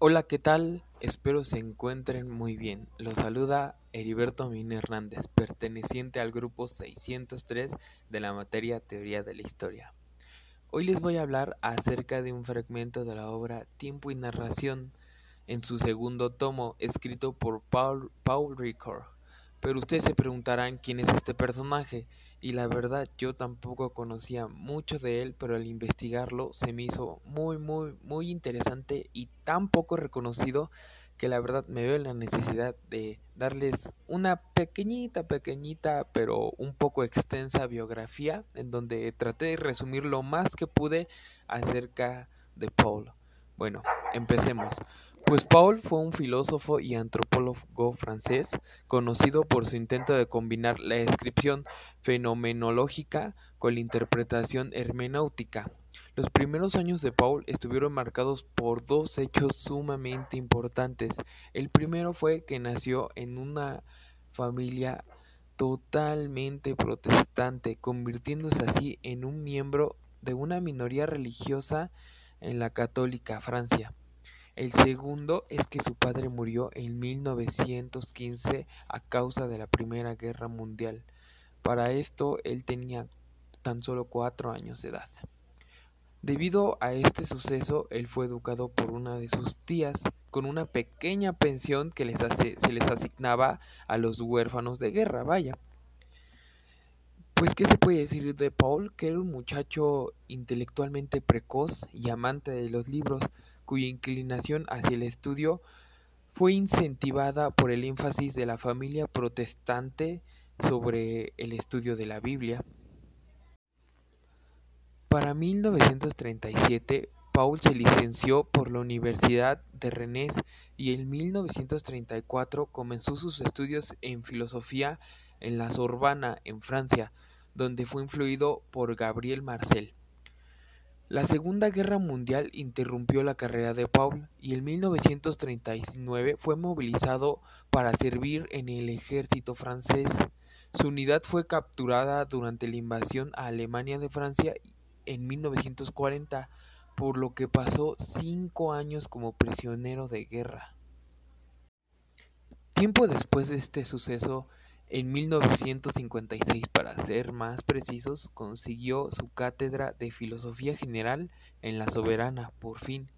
Hola, ¿qué tal? Espero se encuentren muy bien. Los saluda Heriberto Min Hernández, perteneciente al grupo 603 de la materia Teoría de la Historia. Hoy les voy a hablar acerca de un fragmento de la obra Tiempo y Narración en su segundo tomo, escrito por Paul, Paul. Pero ustedes se preguntarán quién es este personaje, y la verdad yo tampoco conocía mucho de él, pero al investigarlo se me hizo muy, muy, muy interesante y tan poco reconocido que la verdad me veo en la necesidad de darles una pequeñita, pequeñita, pero un poco extensa biografía en donde traté de resumir lo más que pude acerca de Paul. Bueno, empecemos. Pues Paul fue un filósofo y antropólogo francés, conocido por su intento de combinar la descripción fenomenológica con la interpretación hermenéutica. Los primeros años de Paul estuvieron marcados por dos hechos sumamente importantes. El primero fue que nació en una familia totalmente protestante, convirtiéndose así en un miembro de una minoría religiosa en la católica Francia. El segundo es que su padre murió en 1915 a causa de la Primera Guerra Mundial. Para esto él tenía tan solo cuatro años de edad. Debido a este suceso, él fue educado por una de sus tías con una pequeña pensión que se les asignaba a los huérfanos de guerra, vaya. Pues, ¿qué se puede decir de Paul? Que era un muchacho intelectualmente precoz y amante de los libros, cuya inclinación hacia el estudio fue incentivada por el énfasis de la familia protestante sobre el estudio de la Biblia. Para 1937, Paul se licenció por la Universidad de Rennes y en 1934 comenzó sus estudios en filosofía en la Sorbana, en Francia, donde fue influido por Gabriel Marcel. La Segunda Guerra Mundial interrumpió la carrera de Paul y en 1939 fue movilizado para servir en el ejército francés. Su unidad fue capturada durante la invasión a Alemania de Francia en 1940, por lo que pasó cinco años como prisionero de guerra. Tiempo después de este suceso, en 1956, para ser más precisos, consiguió su cátedra de Filosofía General en La Soberana, por fin.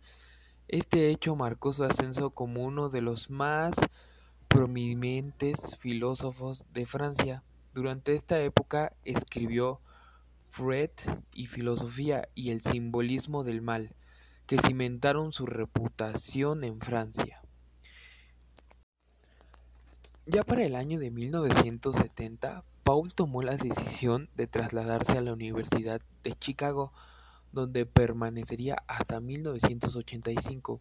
Este hecho marcó su ascenso como uno de los más prominentes filósofos de Francia. Durante esta época escribió Freud y Filosofía y el simbolismo del mal, que cimentaron su reputación en Francia. Ya para el año de 1970, Paul tomó la decisión de trasladarse a la Universidad de Chicago, donde permanecería hasta 1985.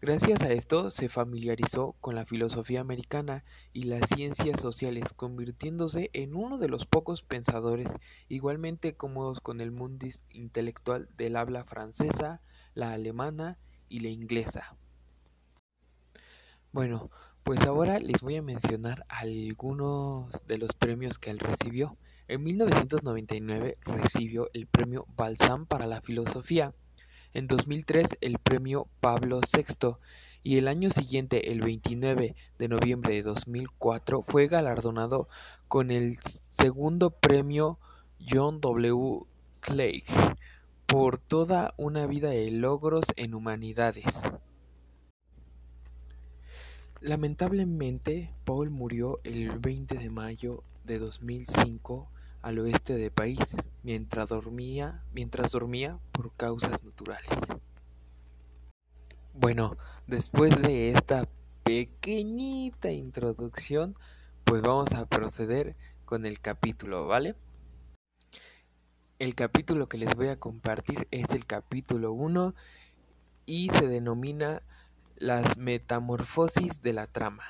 Gracias a esto se familiarizó con la filosofía americana y las ciencias sociales, convirtiéndose en uno de los pocos pensadores igualmente cómodos con el mundo intelectual del habla francesa, la alemana y la inglesa. Bueno, pues ahora les voy a mencionar algunos de los premios que él recibió. En 1999 recibió el premio Balsam para la filosofía, en 2003 el premio Pablo VI y el año siguiente, el 29 de noviembre de 2004, fue galardonado con el segundo premio John W. Clegg por toda una vida de logros en humanidades. Lamentablemente, Paul murió el 20 de mayo de 2005 al oeste del país, mientras dormía, mientras dormía por causas naturales. Bueno, después de esta pequeñita introducción, pues vamos a proceder con el capítulo, ¿vale? El capítulo que les voy a compartir es el capítulo 1 y se denomina las metamorfosis de la trama.